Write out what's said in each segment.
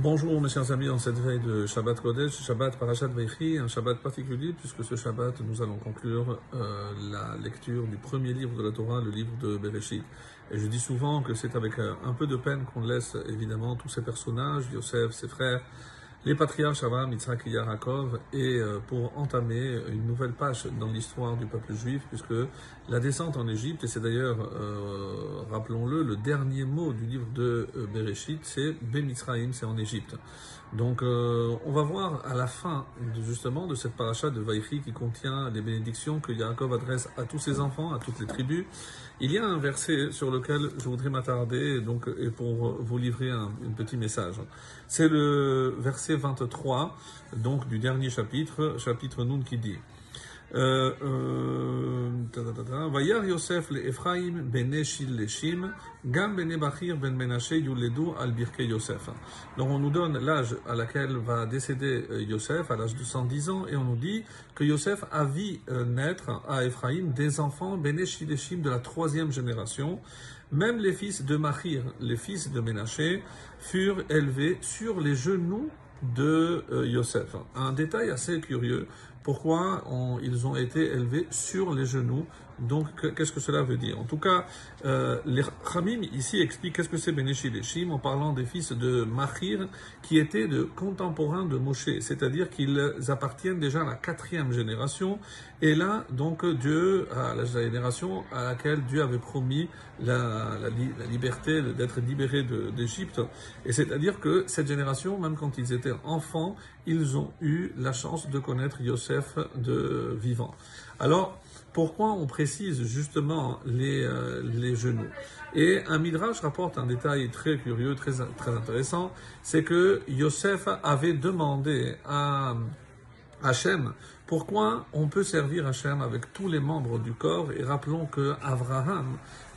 Bonjour mes chers amis, en cette veille de Shabbat Kodesh, Shabbat Parashat Veichi, un Shabbat particulier puisque ce Shabbat nous allons conclure euh, la lecture du premier livre de la Torah, le livre de Bereshit. Et je dis souvent que c'est avec euh, un peu de peine qu'on laisse évidemment tous ces personnages, Yosef, ses frères, les patriarches Abraham, Yitzhak et Yaakov, et euh, pour entamer une nouvelle page dans l'histoire du peuple juif, puisque la descente en Égypte, et c'est d'ailleurs, euh, rappelons-le, le dernier mot du livre de euh, Bereshit, c'est Bemitzraïm, c'est en Égypte. Donc on va voir à la fin justement de cette paracha de Vaïchi qui contient les bénédictions que Yaakov adresse à tous ses enfants, à toutes les tribus. Il y a un verset sur lequel je voudrais m'attarder donc, et pour vous livrer un, petit message. C'est le verset 23 donc, du dernier chapitre, chapitre Nun qui dit donc on nous donne l'âge à laquelle va décéder euh, Yosef, à l'âge de 110 ans, et on nous dit que Yosef a vu euh, naître à Ephraim des enfants bene de la troisième génération. Même les fils de Machir, les fils de Ménaché, furent élevés sur les genoux de Yosef. Un détail assez curieux, pourquoi ils ont été élevés sur les genoux. Donc, qu'est-ce que cela veut dire? En tout cas, euh, les Khamim ici expliquent qu'est-ce que c'est Beneshi Leshim en parlant des fils de Machir qui étaient de contemporains de Moshe, c'est-à-dire qu'ils appartiennent déjà à la quatrième génération. Et là, donc, Dieu, à la génération à laquelle Dieu avait promis la, la, la liberté d'être libéré d'Égypte. Et c'est-à-dire que cette génération, même quand ils étaient enfants, ils ont eu la chance de connaître Yosef de vivant. Alors, pourquoi on précise justement les, euh, les genoux. Et un Midrash rapporte un détail très curieux, très, très intéressant, c'est que Yosef avait demandé à Hachem pourquoi on peut servir Hachem avec tous les membres du corps et rappelons que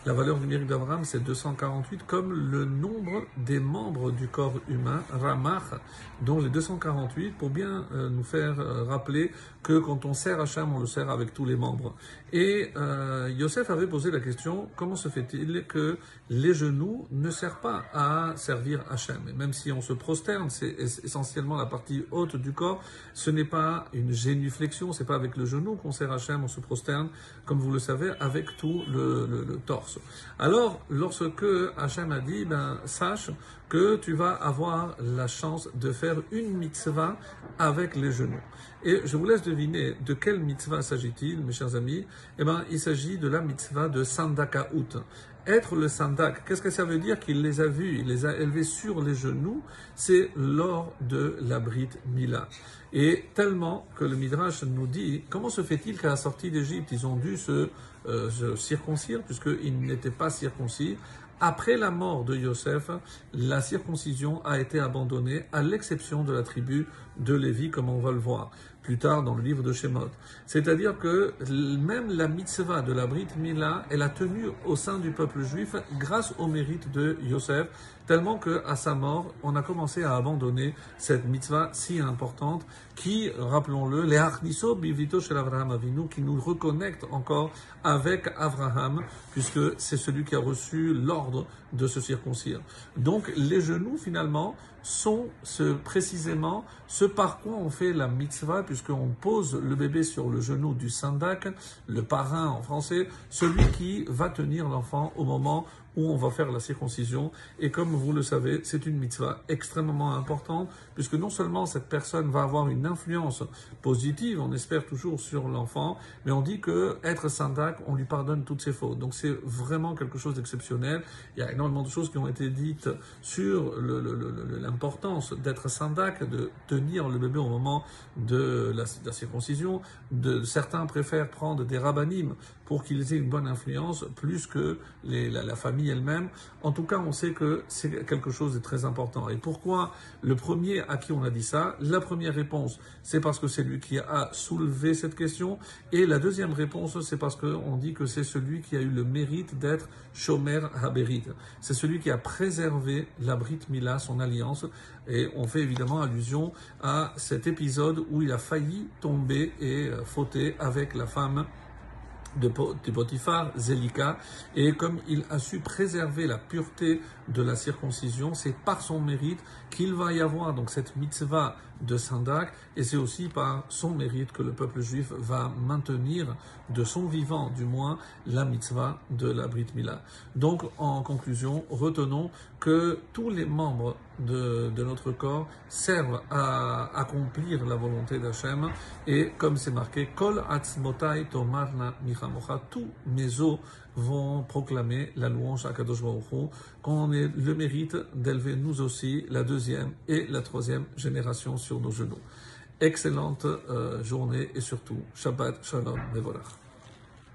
la valeur numérique d'Abraham, c'est 248, comme le nombre des membres du corps humain, Ramach, dont les 248, pour bien euh, nous faire euh, rappeler que quand on sert Hachem, on le sert avec tous les membres. Et euh, Yosef avait posé la question, comment se fait-il que les genoux ne servent pas à servir Hachem? Et même si on se prosterne, c'est essentiellement la partie haute du corps, ce n'est pas une génuflexion, c'est pas avec le genou qu'on sert Hachem, on se prosterne, comme vous le savez, avec tout le, torse. Alors, lorsque Hachem a dit, ben, sache que tu vas avoir la chance de faire une mitzvah avec les genoux. Et je vous laisse deviner de quelle mitzvah s'agit-il, mes chers amis. Eh ben, il s'agit de la mitzvah de Sandakaout. Être le sandak, qu'est-ce que ça veut dire qu'il les a vus, il les a élevés sur les genoux? C'est lors de la Brit Mila. Et tellement que le Midrash nous dit, comment se fait-il qu'à la sortie d'Égypte, ils ont dû se, euh, se circoncire, puisqu'ils n'étaient pas circoncis? Après la mort de Yosef, la circoncision a été abandonnée, à l'exception de la tribu de Lévi, comme on va le voir plus tard dans le livre de Shemot. C'est-à-dire que même la mitzvah de la Brit Mila, elle a tenu au sein du peuple juif grâce au mérite de Yosef, tellement que à sa mort, on a commencé à abandonner cette mitzvah si importante qui, rappelons-le, les Achniso Bivito chez Abraham Avinu, qui nous reconnecte encore avec Abraham, puisque c'est celui qui a reçu l'ordre de se circoncire. Donc les genoux, finalement, sont ce, précisément ce par quoi on fait la mitzvah, puisqu'on pose le bébé sur le genou du sandak, le parrain en français, celui qui va tenir l'enfant au moment où on va faire la circoncision. Et comme vous le savez, c'est une mitzvah extrêmement importante, puisque non seulement cette personne va avoir une influence positive, on espère toujours sur l'enfant, mais on dit que être sandak, on lui pardonne toutes ses fautes. Donc c'est vraiment quelque chose d'exceptionnel. Il y a énormément de choses qui ont été dites sur l'importance d'être sandak, de tenir le bébé au moment de la, circoncision. Certains préfèrent prendre des rabbinim pour qu'ils aient une bonne influence, plus que la famille elle-même. En tout cas, on sait que c'est quelque chose de très important. Et pourquoi le premier à qui on a dit ça? La première réponse, c'est parce que c'est lui qui a soulevé cette question. Et la deuxième réponse, c'est parce qu'on dit que c'est celui qui a eu le mérite d'être Shomer Haberit. C'est celui qui a préservé la Brit Mila, son alliance. Et on fait évidemment allusion à cet épisode où il a failli tomber et fauter avec la femme de, Potiphar, Zélika, et comme il a su préserver la pureté de la circoncision, c'est par son mérite qu'il va y avoir donc cette mitzvah de Sandak, et c'est aussi par son mérite que le peuple juif va maintenir de son vivant, du moins, la mitzvah de la Brit Mila. Donc, en conclusion, retenons que tous les membres de, de notre corps servent à accomplir la volonté d'Hachem, et comme c'est marqué, Kol atzmotai tomarna michamocha, tous mes os vont proclamer la louange à Kadosh Baruch qu'on ait le mérite d'élever nous aussi la deuxième et la troisième génération sur nos genoux. Excellente euh, journée et surtout Shabbat Shalom Mevorach.